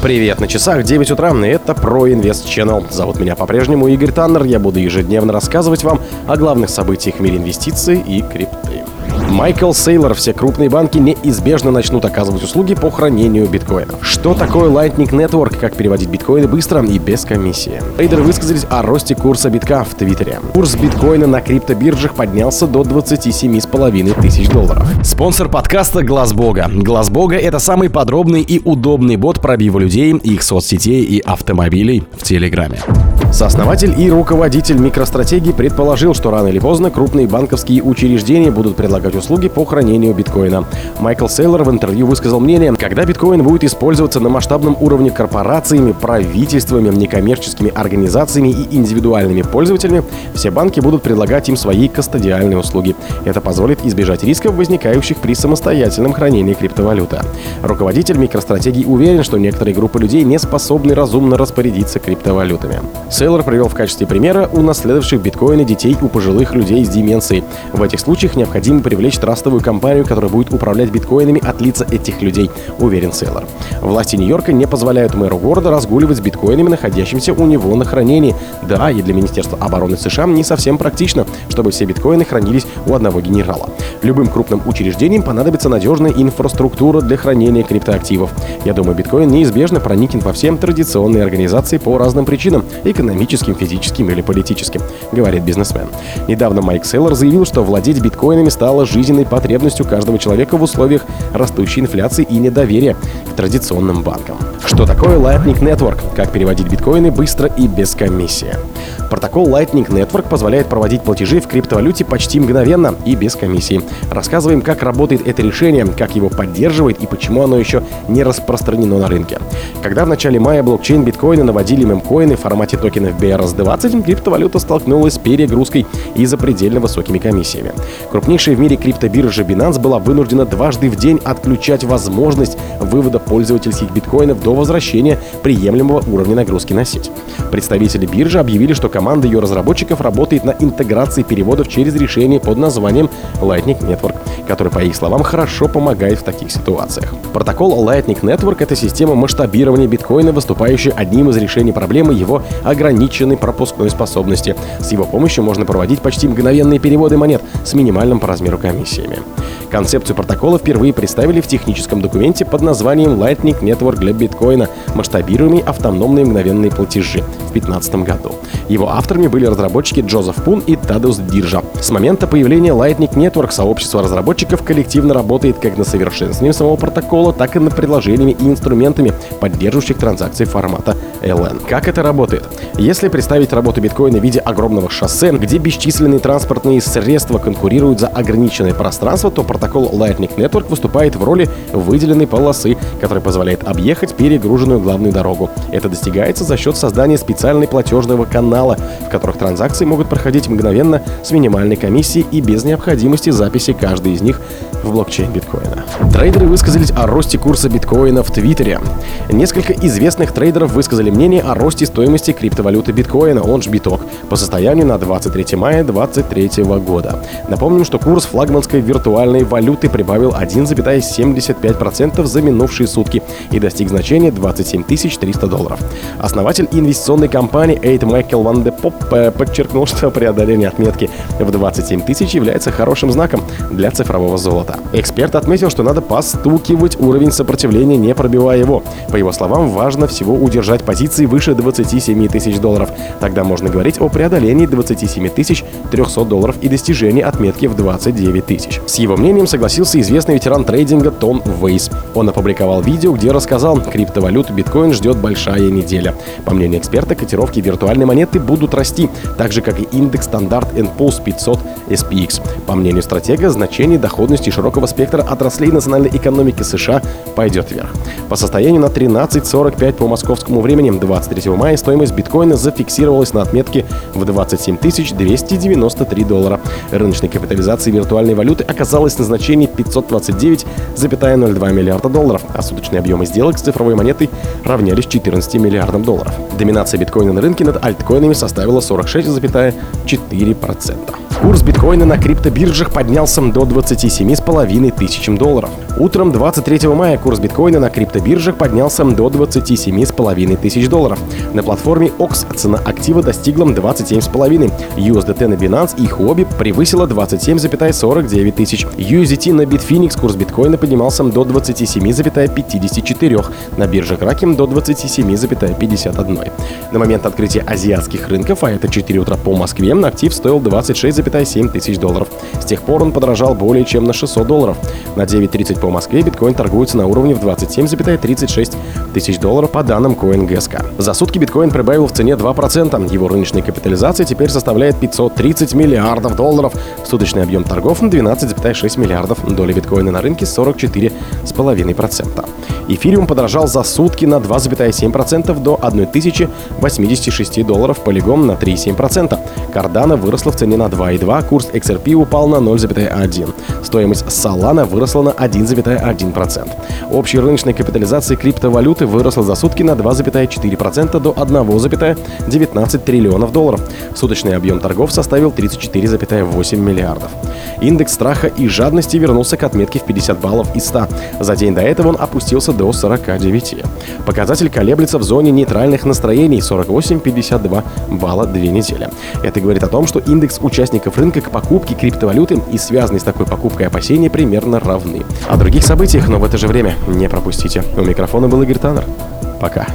Привет, на часах 9 утра, и это про Инвест Channel. Зовут меня по-прежнему Игорь Таннер. Я буду ежедневно рассказывать вам о главных событиях в мире инвестиций и крипты. Майкл Сейлор, все крупные банки неизбежно начнут оказывать услуги по хранению биткоина. Что такое Lightning Network, как переводить биткоины быстро и без комиссии? Трейдеры высказались о росте курса битка в Твиттере. Курс биткоина на криптобиржах поднялся до 27,5 тысяч долларов. Спонсор подкаста Глаз Бога. Глаз Бога — это самый подробный и удобный бот пробива людей, их соцсетей и автомобилей в Телеграме. Сооснователь и руководитель микростратегии предположил, что рано или поздно крупные банковские учреждения будут предлагать услуги по хранению биткоина. Майкл Сейлор в интервью высказал мнение, когда биткоин будет использоваться на масштабном уровне корпорациями, правительствами, некоммерческими организациями и индивидуальными пользователями, все банки будут предлагать им свои кастодиальные услуги. Это позволит избежать рисков, возникающих при самостоятельном хранении криптовалюты. Руководитель микростратегии уверен, что некоторые группы людей не способны разумно распорядиться криптовалютами. Сейлор привел в качестве примера унаследовавших биткоины детей у пожилых людей с деменцией. В этих случаях необходимо привлечь трастовую компанию, которая будет управлять биткоинами от лица этих людей, уверен Сейлор. Власти Нью-Йорка не позволяют мэру города разгуливать с биткоинами, находящимися у него на хранении. Да, и для Министерства обороны США не совсем практично, чтобы все биткоины хранились у одного генерала. Любым крупным учреждениям понадобится надежная инфраструктура для хранения криптоактивов. Я думаю, биткоин неизбежно проникнет во все традиционные организации по разным причинам – экономическим, физическим или политическим, говорит бизнесмен. Недавно Майк Сейлор заявил, что владеть биткоинами стало жизненной потребностью каждого человека в условиях растущей инфляции и недоверия к традиционным банкам. Что такое Lightning Network? Как переводить биткоины быстро и без комиссии? Протокол Lightning Network позволяет проводить платежи в криптовалюте почти мгновенно и без комиссии. Рассказываем, как работает это решение, как его поддерживает и почему оно еще не распространено на рынке. Когда в начале мая блокчейн биткоина наводили мемкоины в формате токенов BRS-20, криптовалюта столкнулась с перегрузкой и запредельно высокими комиссиями. Крупнейшая в мире криптобиржа Binance была вынуждена дважды в день отключать возможность вывода пользовательских биткоинов до возвращения приемлемого уровня нагрузки на сеть. Представители биржи объявили, что команда ее разработчиков работает на интеграции переводов через решение под названием Lightning Network, который, по их словам, хорошо помогает в таких ситуациях. Протокол Lightning Network — это система масштабирования биткоина, выступающая одним из решений проблемы его ограниченной пропускной способности. С его помощью можно проводить почти мгновенные переводы монет с минимальным по размеру комиссиями. Концепцию протокола впервые представили в техническом документе под названием Lightning Network для биткоина, масштабируемый автономные мгновенные платежи в 2015 году. Его авторами были разработчики Джозеф Пун и Тадеус Диржа. С момента появления Lightning Network сообщество разработчиков коллективно работает как на совершенствовании самого протокола, так и над приложениями и инструментами, поддерживающих транзакции формата LN. Как это работает? Если представить работу биткоина в виде огромного шоссе, где бесчисленные транспортные средства конкурируют за ограниченное пространство, то протокол Lightning Network выступает в роли выделенной полосы, которая позволяет объехать перегруженную главную дорогу. Это достигается за счет создания специальной платежного канала, в которых транзакции могут проходить мгновенно с минимальной комиссией и без необходимости записи каждой из них в блокчейн биткоина. Трейдеры высказались о росте курса биткоина в Твиттере. Несколько известных трейдеров высказали мнение о росте стоимости криптовалюты биткоина, он же биток, по состоянию на 23 мая 2023 года. Напомним, что курс флагманской виртуальной валюты прибавил 1,75% за минувшие сутки и достиг значения 27 300 долларов. Основатель инвестиционной компании Эйт Майкл Ван де Поп э, подчеркнул, что преодоление отметки в 27 тысяч является хорошим знаком для цифрового золота. Эксперт отметил, что надо постукивать уровень сопротивления, не пробивая его. По его словам, важно всего удержать позиции выше 27 тысяч долларов. Тогда можно говорить о преодолении 27 тысяч 300 долларов и достижении отметки в 29 тысяч. С его мнением согласился известный ветеран трейдинга Том Вейс. Он опубликовал видео, где рассказал, криптовалюту биткоин ждет большая неделя. По мнению эксперта, котировки виртуальной монеты будут расти, так же как и индекс стандарт Pulse 500 SPX. По мнению стратега, значение доходности широкого спектра отраслей национальной экономики США пойдет вверх. По состоянию на 13.45 по московскому времени 23 мая стоимость биткоина зафиксировалась на отметке в 27 293 доллара. Рыночной капитализации виртуальной валюты оказалась на значении 529,02 миллиарда долларов, а суточные объемы сделок с цифровой монетой равнялись 14 миллиардам долларов. Доминация биткоина на рынке над альткоинами составила 46,4%. Курс биткоина на криптобиржах поднялся до 27,5 тысяч долларов. Утром 23 мая курс биткоина на криптобиржах поднялся до 27,5 тысяч долларов. На платформе OX цена актива достигла 27,5. USDT на Binance и Huobi превысила 27,49 тысяч. USDT на Bitfinex курс биткоина поднимался до 27,54. На бирже Kraken до 27,51. На момент открытия азиатских рынков, а это 4 утра по Москве, актив стоил 26,7 тысяч долларов. С тех пор он подорожал более чем на 600 долларов. На 9.30 по Москве биткоин торгуется на уровне в 27,36 тысяч долларов по данным CoinGSK. За сутки биткоин прибавил в цене 2%. Его рыночная капитализация теперь составляет 530 миллиардов долларов. Суточный объем торгов 12,6 миллиардов. Доля биткоина на рынке 44,5%. Эфириум подорожал за сутки на 2,7% до 1086 долларов, полигон на 3,7%. Кардана выросла в цене на 2,2%, курс XRP упал на 0,1%. Стоимость Solana выросла на 1,1%. Общая рыночная капитализация криптовалюты выросла за сутки на 2,4% до 1,19 триллионов долларов. Суточный объем торгов составил 34,8 миллиардов. Индекс страха и жадности вернулся к отметке в 50 баллов из 100. За день до этого он опустился до 49. Показатель колеблется в зоне нейтральных настроений 48-52 балла две недели. Это говорит о том, что индекс участников рынка к покупке криптовалюты и связанные с такой покупкой опасения примерно равны. О других событиях, но в это же время не пропустите. У микрофона был Игорь Таннер. Пока.